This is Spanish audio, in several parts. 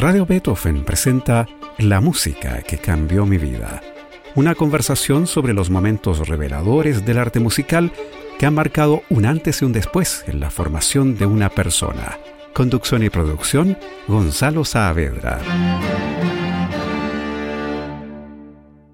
Radio Beethoven presenta La música que cambió mi vida. Una conversación sobre los momentos reveladores del arte musical que han marcado un antes y un después en la formación de una persona. Conducción y producción, Gonzalo Saavedra.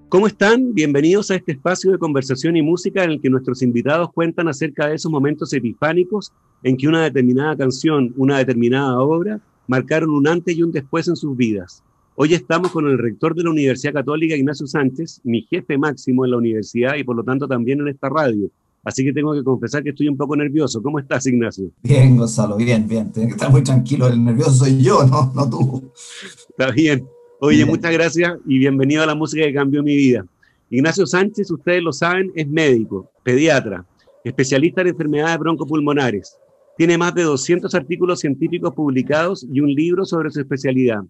¿Cómo están? Bienvenidos a este espacio de conversación y música en el que nuestros invitados cuentan acerca de esos momentos epifánicos en que una determinada canción, una determinada obra, marcaron un antes y un después en sus vidas. Hoy estamos con el rector de la Universidad Católica, Ignacio Sánchez, mi jefe máximo en la universidad y por lo tanto también en esta radio. Así que tengo que confesar que estoy un poco nervioso. ¿Cómo estás, Ignacio? Bien, Gonzalo, bien, bien. Tienes que estar muy tranquilo. El nervioso soy yo, no, no tú. Está bien. Oye, muchas gracias y bienvenido a la música que cambió mi vida. Ignacio Sánchez, ustedes lo saben, es médico, pediatra, especialista en enfermedades broncopulmonares. Tiene más de 200 artículos científicos publicados y un libro sobre su especialidad.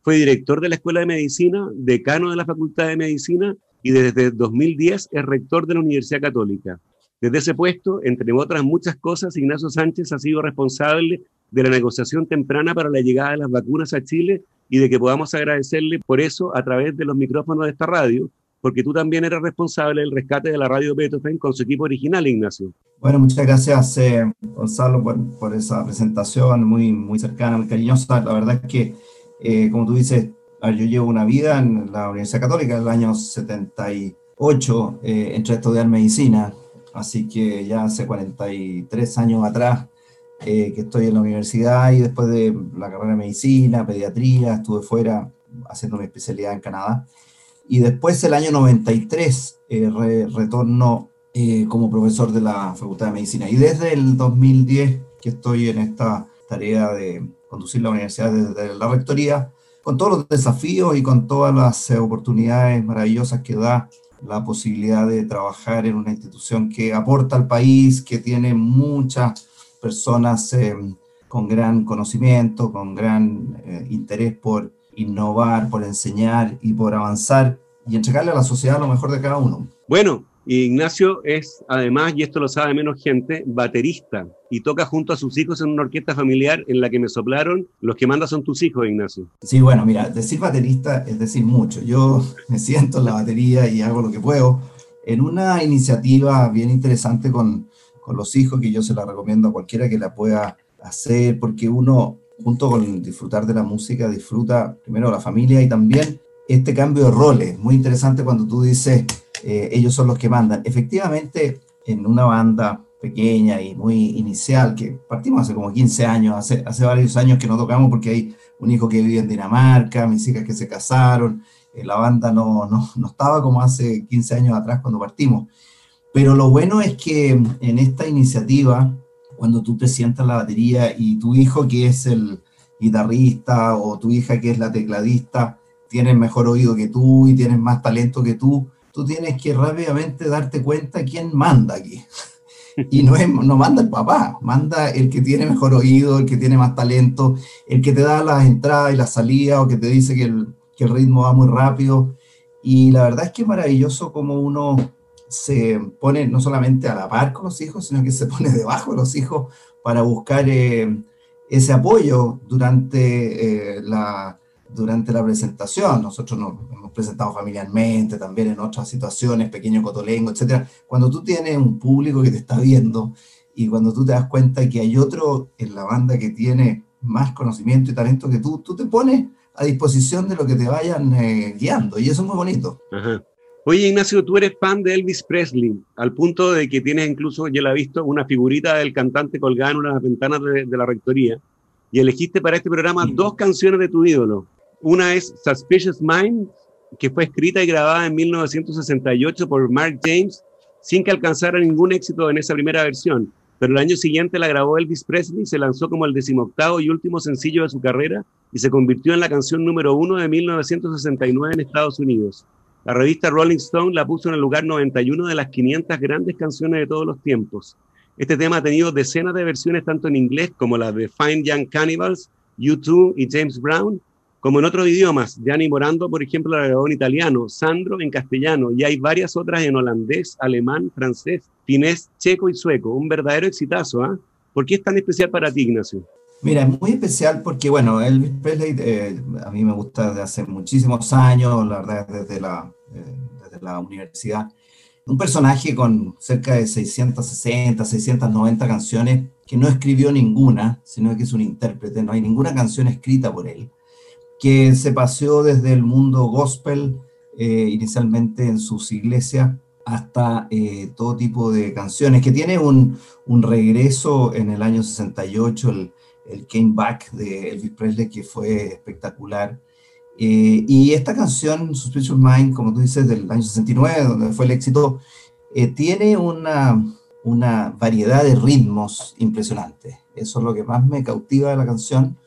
Fue director de la Escuela de Medicina, decano de la Facultad de Medicina y desde 2010 es rector de la Universidad Católica. Desde ese puesto, entre otras muchas cosas, Ignacio Sánchez ha sido responsable de la negociación temprana para la llegada de las vacunas a Chile y de que podamos agradecerle por eso a través de los micrófonos de esta radio, porque tú también eres responsable del rescate de la radio Beethoven con su equipo original, Ignacio. Bueno, muchas gracias, eh, Gonzalo, por, por, esa presentación muy, muy cercana, muy cariñosa. La verdad es que, eh, como tú dices, yo llevo una vida en la Universidad Católica, en el año 78, eh, entré a estudiar medicina, así que ya hace 43 años atrás eh, que estoy en la universidad y después de la carrera de medicina, pediatría, estuve fuera haciendo mi especialidad en Canadá. Y después, el año 93, eh, retorno eh, como profesor de la Facultad de Medicina. Y desde el 2010 que estoy en esta tarea de conducir la universidad desde la rectoría, con todos los desafíos y con todas las oportunidades maravillosas que da la posibilidad de trabajar en una institución que aporta al país, que tiene muchas personas eh, con gran conocimiento, con gran eh, interés por innovar, por enseñar y por avanzar y entregarle a la sociedad lo mejor de cada uno. Bueno, Ignacio es además, y esto lo sabe menos gente, baterista y toca junto a sus hijos en una orquesta familiar en la que me soplaron, los que manda son tus hijos, Ignacio. Sí, bueno, mira, decir baterista es decir mucho. Yo me siento en la batería y hago lo que puedo en una iniciativa bien interesante con con los hijos, que yo se la recomiendo a cualquiera que la pueda hacer, porque uno, junto con disfrutar de la música, disfruta primero la familia y también este cambio de roles. Muy interesante cuando tú dices, eh, ellos son los que mandan. Efectivamente, en una banda pequeña y muy inicial, que partimos hace como 15 años, hace, hace varios años que no tocamos porque hay un hijo que vive en Dinamarca, mis hijas que se casaron, eh, la banda no, no, no estaba como hace 15 años atrás cuando partimos. Pero lo bueno es que en esta iniciativa, cuando tú te sientas la batería y tu hijo que es el guitarrista o tu hija que es la tecladista, tiene mejor oído que tú y tienes más talento que tú, tú tienes que rápidamente darte cuenta quién manda aquí. Y no, es, no manda el papá, manda el que tiene mejor oído, el que tiene más talento, el que te da las entradas y las salidas o que te dice que el, que el ritmo va muy rápido. Y la verdad es que es maravilloso como uno se pone no solamente a la par con los hijos, sino que se pone debajo de los hijos para buscar eh, ese apoyo durante, eh, la, durante la presentación. Nosotros nos hemos presentado familiarmente, también en otras situaciones, pequeño cotolengo, etc. Cuando tú tienes un público que te está viendo y cuando tú te das cuenta que hay otro en la banda que tiene más conocimiento y talento que tú, tú te pones a disposición de lo que te vayan eh, guiando y eso es muy bonito. Oye, Ignacio, tú eres fan de Elvis Presley, al punto de que tienes incluso, yo la he visto, una figurita del cantante colgada en una de las ventanas de, la rectoría, y elegiste para este programa dos canciones de tu ídolo. Una es Suspicious Mind, que fue escrita y grabada en 1968 por Mark James, sin que alcanzara ningún éxito en esa primera versión. Pero el año siguiente la grabó Elvis Presley, se lanzó como el decimoctavo y último sencillo de su carrera y se convirtió en la canción número uno de 1969 en Estados Unidos. La revista Rolling Stone la puso en el lugar 91 de las 500 grandes canciones de todos los tiempos. Este tema ha tenido decenas de versiones tanto en inglés como la de Fine Young Cannibals, U2 y James Brown, como en otros idiomas. Gianni Morando, por ejemplo, la grabó en italiano, Sandro en castellano, y hay varias otras en holandés, alemán, francés, finés, checo y sueco. Un verdadero exitazo, ¿ah? ¿Por qué es tan especial para ti, Ignacio? Mira, es muy especial porque, bueno, Elvis Presley eh, a mí me gusta desde hace muchísimos años, la verdad, desde la, eh, desde la universidad. Un personaje con cerca de 660, 690 canciones, que no escribió ninguna, sino que es un intérprete, no hay ninguna canción escrita por él, que se paseó desde el mundo gospel, eh, inicialmente en sus iglesias, hasta todo tipo de canciones, que tiene un, un regreso en el año 68, el el Came Back de Elvis Presley, que fue espectacular. Eh, y esta canción, Suspicious Mind, como tú dices, del año 69, donde fue el éxito, eh, tiene una, una variedad de ritmos impresionante. Eso es lo que más me cautiva de la canción,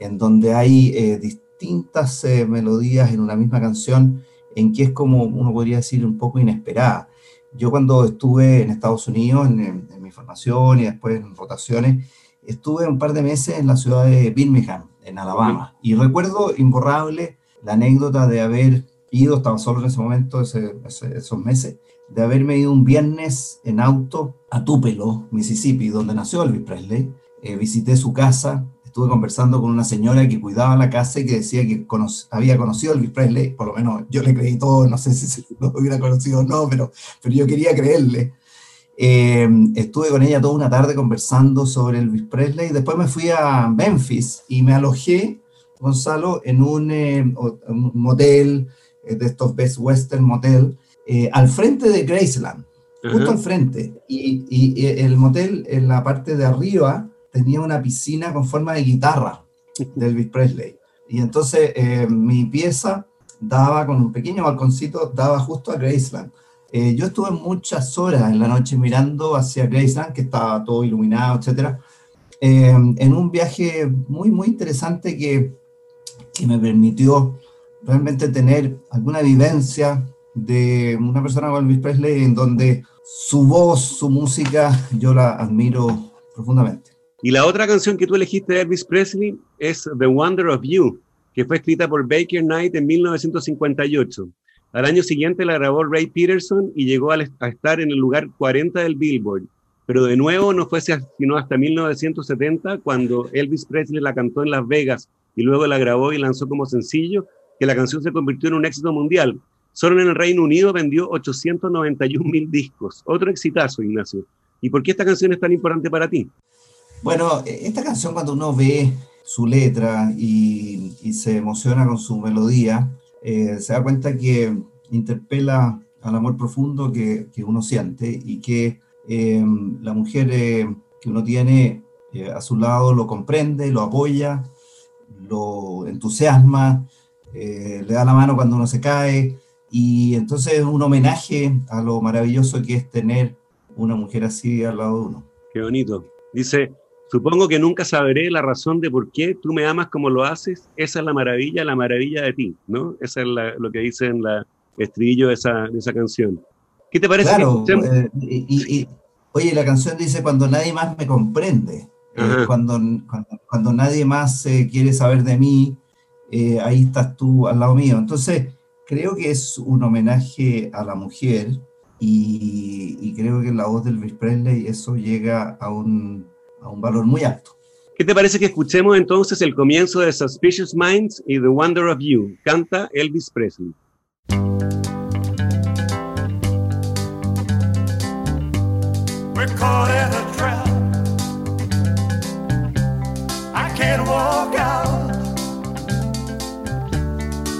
en donde hay eh, distintas melodías en una misma canción, en que es como uno podría decir un poco inesperada. Yo cuando estuve en Estados Unidos, en, en mi formación y después en rotaciones, estuve un par de meses en la ciudad de Birmingham, en Alabama, y recuerdo imborrable la anécdota de haber ido, estaba solo en ese momento, esos meses, de haberme ido un viernes en auto a Tupelo, Mississippi, donde nació Elvis Presley. Eh, visité su casa, estuve conversando con una señora que cuidaba la casa y que decía que había conocido a Elvis Presley, por lo menos yo le creí todo, no sé si lo hubiera conocido o no, pero, pero yo quería creerle. Eh, estuve con ella toda una tarde conversando sobre Elvis Presley. Después me fui a Memphis y me alojé, Gonzalo, en un, eh, motel eh, de estos Best Western Motel, al frente de Graceland, justo al frente. Y, y, el motel en la parte de arriba tenía una piscina con forma de guitarra de Elvis Presley. Y entonces mi pieza daba con un pequeño balconcito, daba justo a Graceland. Eh, yo estuve muchas horas en la noche mirando hacia Graceland, que estaba todo iluminado, etc. Eh, en un viaje muy, muy interesante que, que me permitió realmente tener alguna vivencia de una persona como Elvis Presley en donde su voz, su música, yo la admiro profundamente. Y la otra canción que tú elegiste de Elvis Presley es The Wonder of You, que fue escrita por Baker Knight en 1958. Al año siguiente la grabó Ray Peterson y llegó a, estar en el lugar 40 del Billboard. Pero de nuevo no fue sino hasta 1970 cuando Elvis Presley la cantó en Las Vegas y luego la grabó y lanzó como sencillo, que la canción se convirtió en un éxito mundial. Solo en el Reino Unido vendió 891 mil discos. Otro exitazo, Ignacio. ¿Y por qué esta canción es tan importante para ti? Bueno, esta canción cuando uno ve su letra y se emociona con su melodía, eh, se da cuenta que interpela al amor profundo que, que uno siente y que em, la mujer eh, que uno tiene eh, a su lado lo comprende, lo apoya, lo entusiasma, le da la mano cuando uno se cae y entonces es un homenaje a lo maravilloso que es tener una mujer así al lado de uno. Qué bonito. Dice, Supongo que nunca sabré la razón de por qué tú me amas como lo haces. Esa es la maravilla, la maravilla de ti, ¿no? Esa es lo que dice en la estribillo de esa, de esa canción. ¿Qué te parece? Claro, eh, y, oye, la canción dice cuando nadie más me comprende, eh, cuando, cuando, nadie más eh, quiere saber de mí, ahí estás tú al lado mío. Entonces, creo que es un homenaje a la mujer y, y creo que en la voz del Elvis Presley eso llega a un a un valor muy alto. ¿Qué te parece que escuchemos entonces el comienzo de Suspicious Minds y The Wonder of You? Canta Elvis Presley. We're caught in a trap. I can't walk out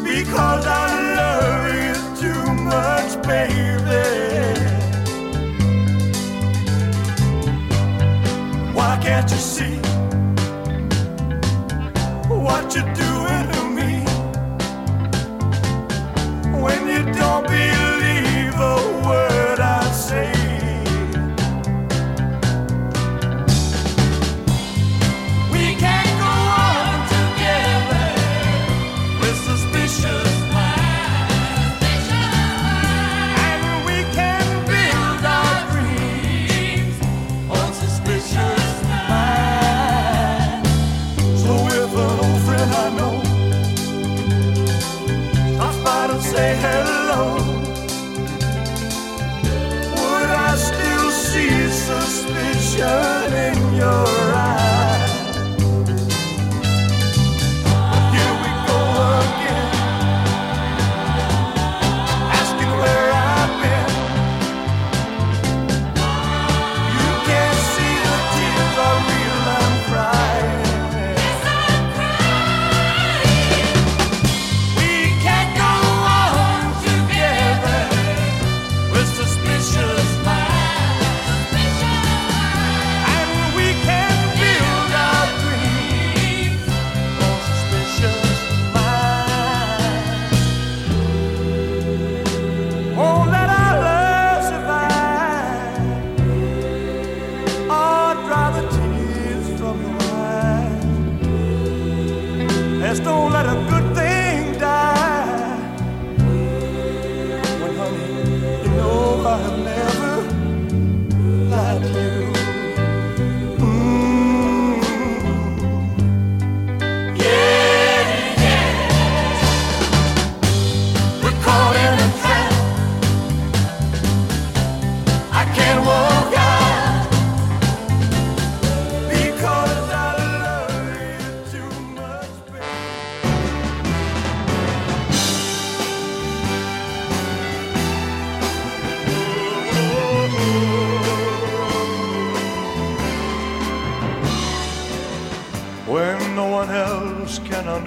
because I love you too much, baby. Can't you see? What you're doing to me? When you don't believe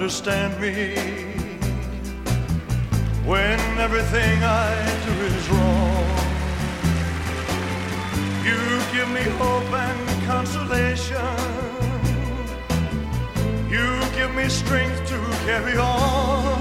understand me, when everything I do is wrong. You give me hope and consolation. You give me strength to carry on.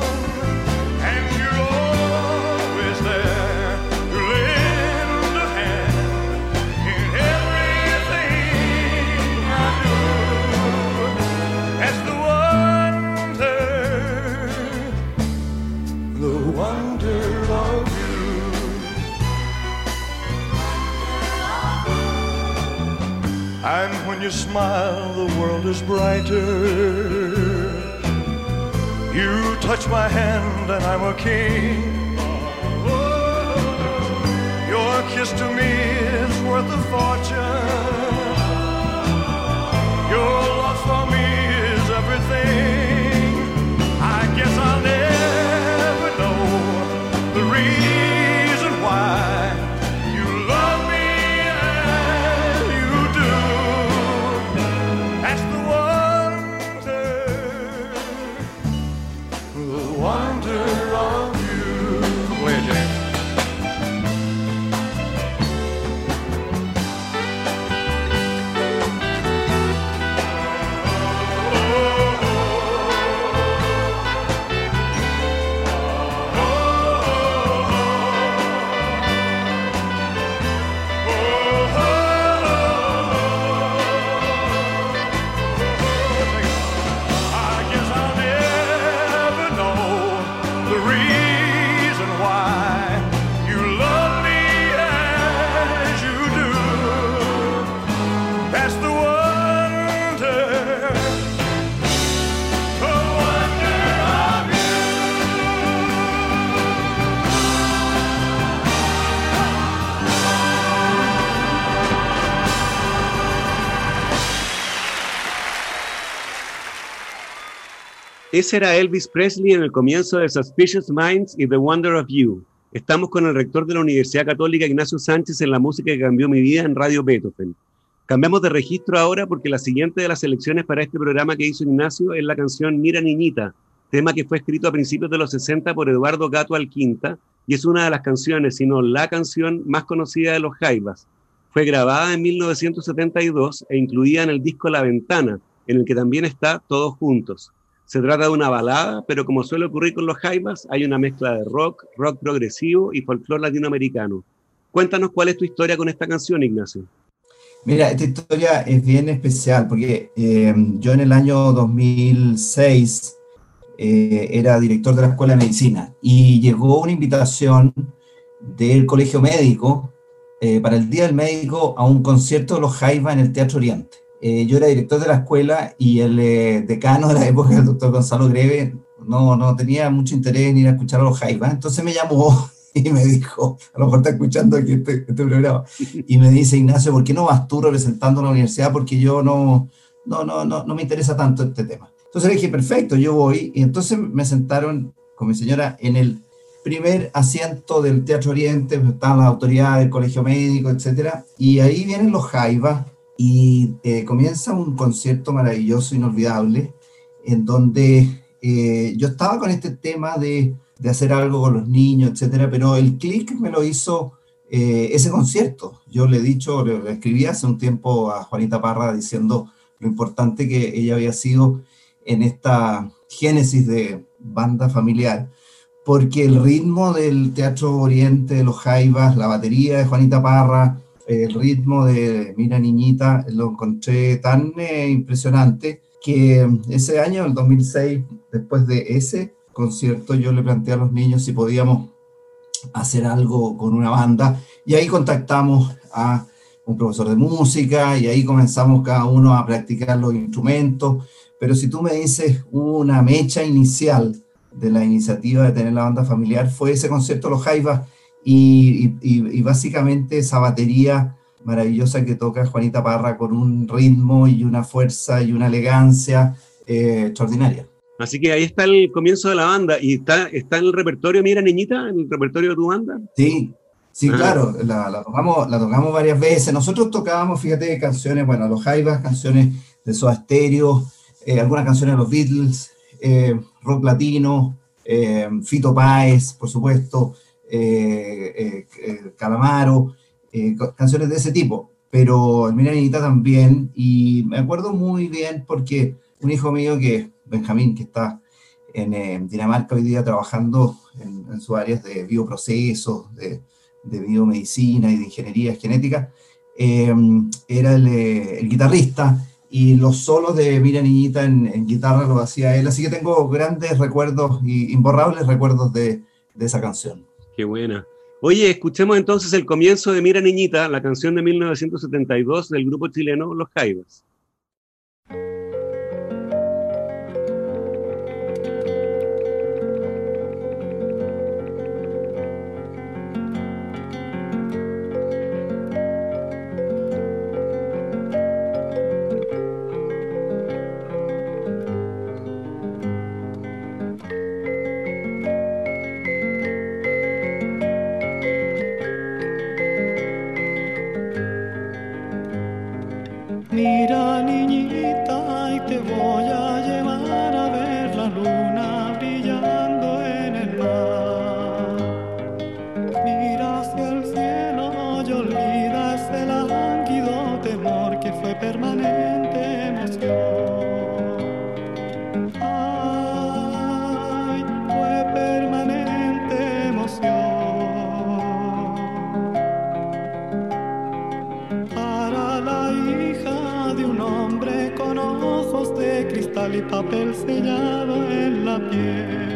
When you smile, the world is brighter. You touch my hand, and I'm a king. Your kiss to me is worth a fortune. Ese era Elvis Presley en el comienzo de Suspicious Minds y The Wonder of You. Estamos con el rector de la Universidad Católica, Ignacio Sánchez, en la música que cambió mi vida en Radio Beethoven. Cambiamos de registro ahora porque la siguiente de las selecciones para este programa que hizo Ignacio es la canción Mira Niñita, tema que fue escrito a principios de los 60 por Eduardo Gato Alquinta y es una de las canciones, si no la canción más conocida de los Jaivas. Fue grabada en 1972 e incluida en el disco La Ventana, en el que también está Todos Juntos. Se trata de una balada, pero como suele ocurrir con los Jaivas, hay una mezcla de rock, rock progresivo y folclore latinoamericano. Cuéntanos cuál es tu historia con esta canción, Ignacio. Mira, esta historia es bien especial porque eh, yo en el año 2006 eh, era director de la Escuela de Medicina y llegó una invitación del Colegio Médico eh, para el Día del Médico a un concierto de los Jaivas en el Teatro Oriente. Eh, yo era director de la escuela y el eh, decano de la época, el doctor Gonzalo Greve, no, no tenía mucho interés en ir a escuchar a los Jaivas, entonces me llamó y me dijo, a lo mejor está escuchando aquí este, este programa, y me dice, Ignacio, ¿por qué no vas tú representando a la universidad? Porque yo no, no, no, no, no me interesa tanto este tema. Entonces le dije, perfecto, yo voy, y entonces me sentaron con mi señora en el primer asiento del Teatro Oriente, estaban las autoridades del Colegio Médico, etcétera, y ahí vienen los Jaivas, y eh, comienza un concierto maravilloso, inolvidable, en donde eh, yo estaba con este tema de, de, hacer algo con los niños, etcétera, pero el clic me lo hizo eh, ese concierto. Yo le he dicho, le, le, escribí hace un tiempo a Juanita Parra diciendo lo importante que ella había sido en esta génesis de banda familiar, porque el ritmo del Teatro Oriente, de los Jaivas, la batería de Juanita Parra, el ritmo de Mira Niñita lo encontré tan eh, impresionante que ese año, el 2006, después de ese concierto, yo le planteé a los niños si podíamos hacer algo con una banda y ahí contactamos a un profesor de música y ahí comenzamos cada uno a practicar los instrumentos. Pero si tú me dices una mecha inicial de la iniciativa de tener la banda familiar, fue ese concierto Los Jaivas y, y, y básicamente esa batería maravillosa que toca Juanita Parra con un ritmo y una fuerza y una elegancia eh, extraordinaria. Así que ahí está el comienzo de la banda. ¿Y está, está en el repertorio, mira, niñita, en el repertorio de tu banda? Sí, sí, Ah. claro, la, la tocamos, la tocamos varias veces. Nosotros tocábamos, fíjate, canciones, bueno, los Jaivas, canciones de Soda Stereo, eh, algunas canciones de los Beatles, eh, rock latino, eh, Fito Páez, por supuesto, Calamaro, eh, co- canciones de ese tipo. Pero el Mira Niñita también, y me acuerdo muy bien porque un hijo mío que, Benjamín, que está en eh, Dinamarca hoy día trabajando en, en sus áreas de bioprocesos, de, biomedicina y de ingeniería genética, eh, era el, eh, guitarrista y los solos de Mira Niñita en, guitarra lo hacía él, así que tengo grandes recuerdos y imborrables recuerdos de esa canción. Qué buena. Oye, escuchemos entonces el comienzo de Mira Niñita, la canción de 1972 del grupo chileno Los Jaivas. Papel sellado en la piel.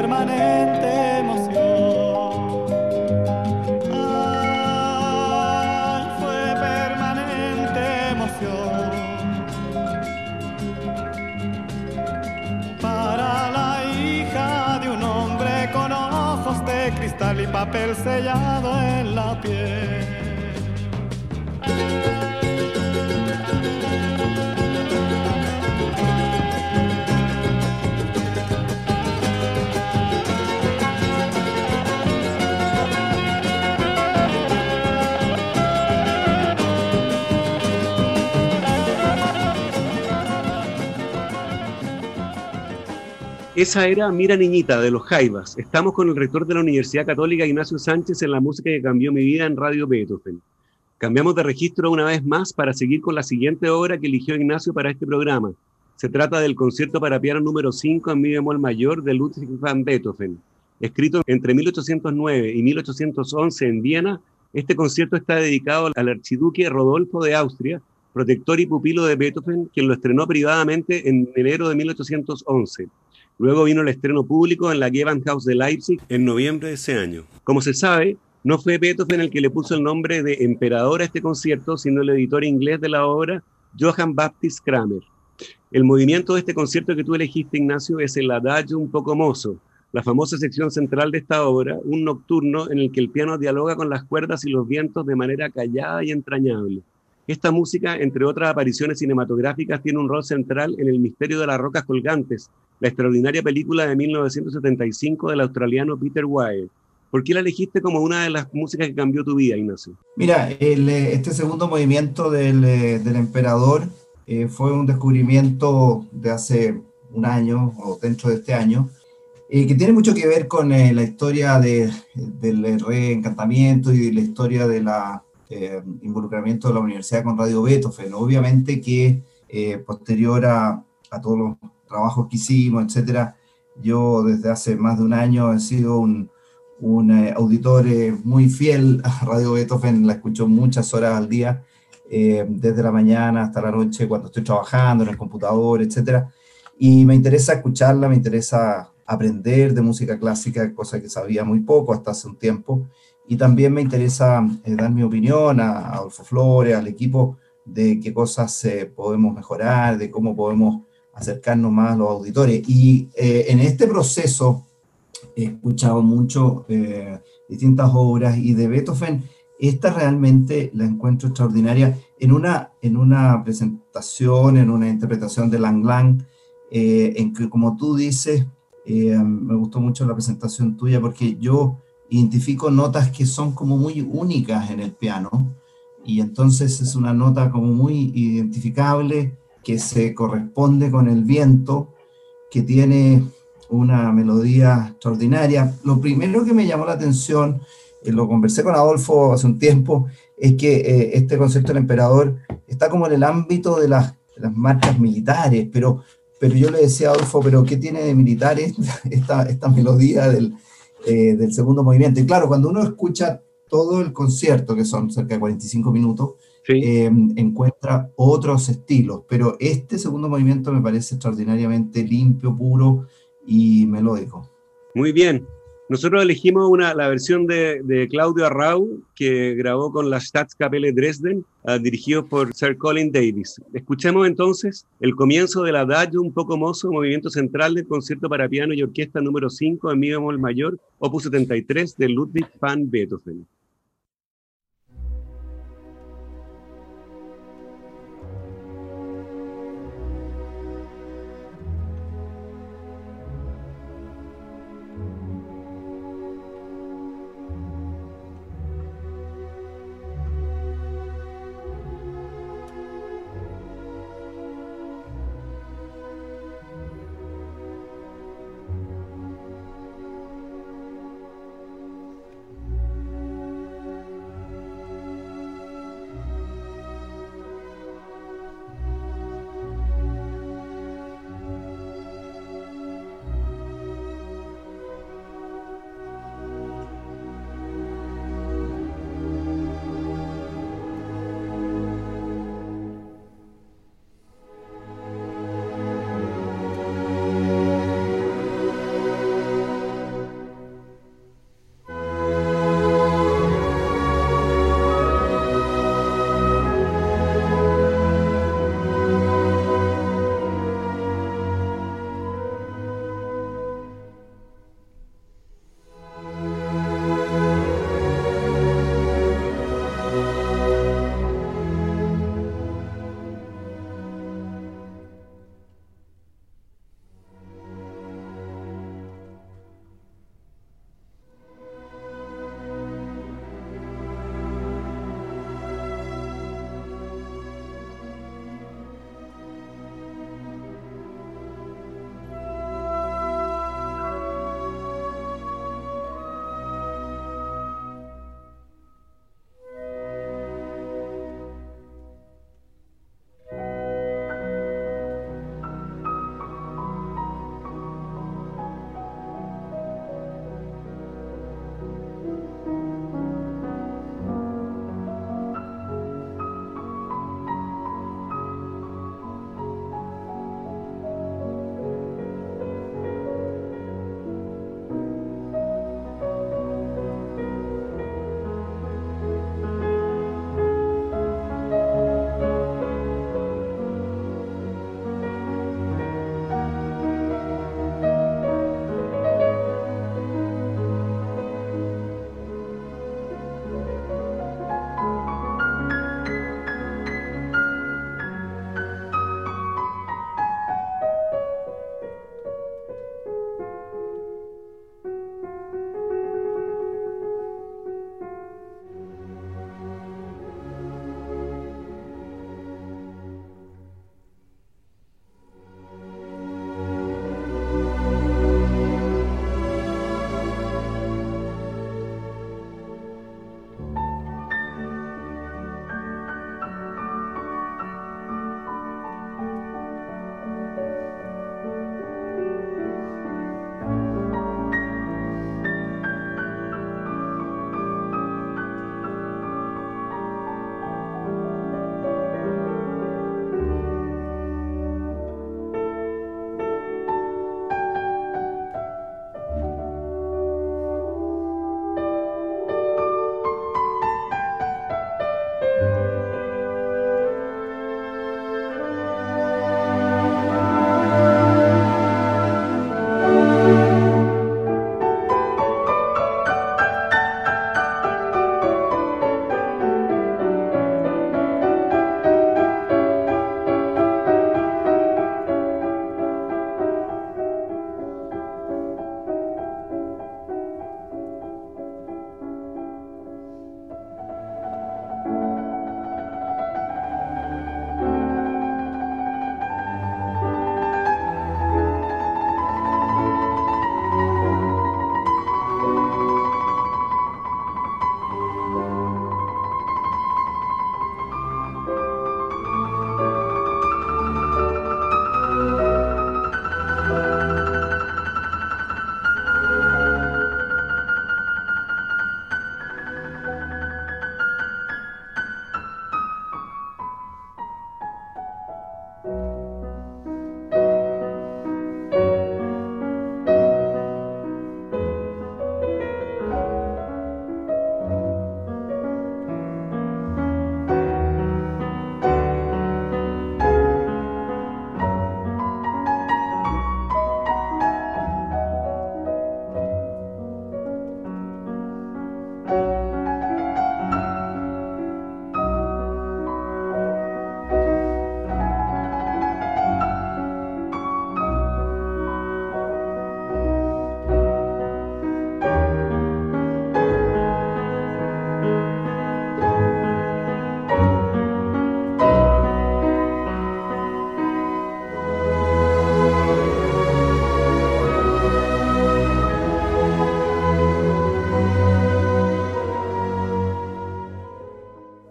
Permanente emoción. Ay, fue permanente emoción. para la hija de un hombre con ojos de cristal y papel sellado en la piel. Esa era Mira Niñita de los Jaivas. Estamos con el rector de la Universidad Católica, Ignacio Sánchez, en la música que cambió mi vida en Radio Beethoven. Cambiamos de registro una vez más para seguir con la siguiente obra que eligió Ignacio para este programa. Se trata del concierto para piano número 5 en mi bemol mayor de Ludwig van Beethoven. Escrito entre 1809 y 1811 en Viena, este concierto está dedicado al archiduque Rodolfo de Austria, protector y pupilo de Beethoven, quien lo estrenó privadamente en enero de 1811. Luego vino el estreno público en la Gewandhaus de Leipzig en noviembre de ese año. Como se sabe, no fue Beethoven el que le puso el nombre de emperador a este concierto, sino el editor inglés de la obra, Johann Baptist Kramer. El movimiento de este concierto que tú elegiste, Ignacio, es el Adagio un poco mozo, la famosa sección central de esta obra, un nocturno en el que el piano dialoga con las cuerdas y los vientos de manera callada y entrañable. Esta música, entre otras apariciones cinematográficas, tiene un rol central en El misterio de las rocas colgantes, la extraordinaria película de 1975 del australiano Peter Weir. ¿Por qué la elegiste como una de las músicas que cambió tu vida, Ignacio? Mira, eh, este segundo movimiento del, eh, del emperador eh, fue un descubrimiento de hace un año o dentro de este año, eh, que tiene mucho que ver con la historia de, del reencantamiento y la historia del involucramiento de la universidad con Radio Beethoven. Obviamente que posterior a, a todos los trabajos que hicimos, etcétera, yo desde hace más de un año he sido un, un auditor muy fiel a Radio Beethoven, la escucho muchas horas al día eh, desde la mañana hasta la noche cuando estoy trabajando en el computador, etcétera. Y me interesa escucharla, me interesa aprender de música clásica, cosa que sabía muy poco hasta hace un tiempo. Y también me interesa eh, dar mi opinión a, Adolfo Flores, al equipo, de qué cosas eh, podemos mejorar, de cómo podemos acercarnos más a los auditores. Y en este proceso he escuchado mucho distintas obras y de Beethoven esta realmente la encuentro extraordinaria en una, en una presentación, en una interpretación de Lang Lang, eh, en que como tú dices, eh, me gustó mucho la presentación tuya porque yo identifico notas que son como muy únicas en el piano y entonces es una nota como muy identificable que se corresponde con el viento, que tiene una melodía extraordinaria. Lo primero que me llamó la atención lo conversé con Adolfo hace un tiempo, es que eh, este concepto del emperador está como en el ámbito de las, marcas militares, pero, pero yo le decía a Adolfo, pero ¿qué tiene de militares esta, esta melodía del, eh, del segundo movimiento? Y claro, cuando uno escucha todo el concierto, que son cerca de 45 minutos, eh, encuentra otros estilos, pero este segundo movimiento me parece extraordinariamente limpio, puro y melódico. Muy bien, nosotros elegimos una, la versión de, de, Claudio Arrau, que grabó con la Staatskapelle Dresden, uh, dirigido por Sir Colin Davis. Escuchemos entonces el comienzo del Adagio un poco mozo, movimiento central del concierto para piano y orquesta número 5 en mi bemol mayor, opus 73 de Ludwig van Beethoven.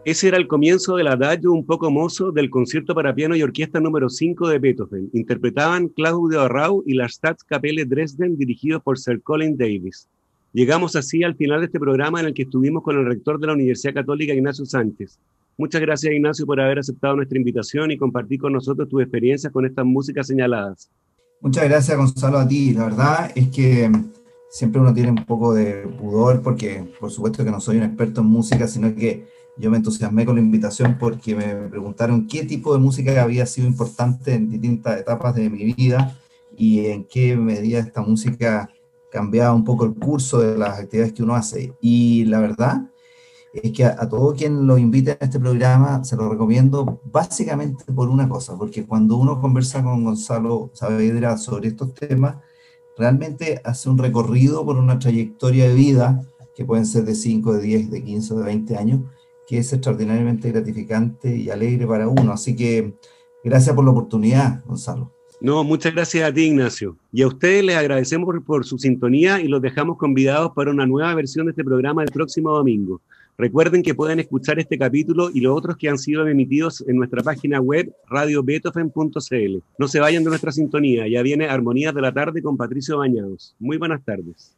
Ese era el comienzo del adagio un poco mozo del concierto para piano y orquesta número 5 de Beethoven. Interpretaban Claudio Arrau y la Staatskapelle Dresden dirigidos por Sir Colin Davis. Llegamos así al final de este programa en el que estuvimos con el rector de la Universidad Católica, Ignacio Sánchez. Muchas gracias, Ignacio, por haber aceptado nuestra invitación y compartir con nosotros tus experiencias con estas músicas señaladas. Muchas gracias, Gonzalo, a ti. La verdad es que siempre uno tiene un poco de pudor porque, por supuesto, que no soy un experto en música, sino que yo me entusiasmé con la invitación porque me preguntaron qué tipo de música había sido importante en distintas etapas de mi vida y en qué medida esta música cambiaba un poco el curso de las actividades que uno hace. Y la verdad es que a, todo quien lo invite a este programa se lo recomiendo básicamente por una cosa, porque cuando uno conversa con Gonzalo Saavedra sobre estos temas, realmente hace un recorrido por una trayectoria de vida que pueden ser de 5, de 10, de 15, de 20 años, que es extraordinariamente gratificante y alegre para uno. Así que gracias por la oportunidad, Gonzalo. No, muchas gracias a ti, Ignacio. Y a ustedes les agradecemos por, su sintonía y los dejamos convidados para una nueva versión de este programa el próximo domingo. Recuerden que pueden escuchar este capítulo y los otros que han sido emitidos en nuestra página web radiobeethoven.cl. No se vayan de nuestra sintonía, ya viene Armonías de la Tarde con Patricio Bañados. Muy buenas tardes.